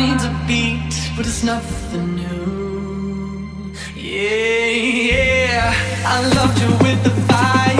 needs a beat, but it's nothing new. Yeah, yeah, I loved you with the fire.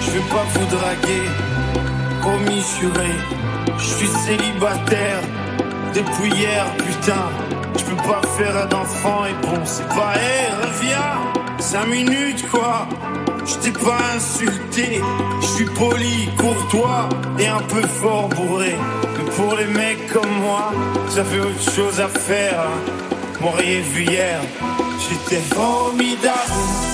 je vais pas vous draguer. Promis je suis célibataire depuis hier, putain. Je peux pas faire d'enfant et bon, c'est pas, hé, reviens, 5 minutes quoi. Je t'ai pas insulté, je suis poli, courtois et un peu fort bourré. Mais pour les mecs comme moi, j'avais autre chose à faire. Hein. M'auriez vu hier, j'étais formidable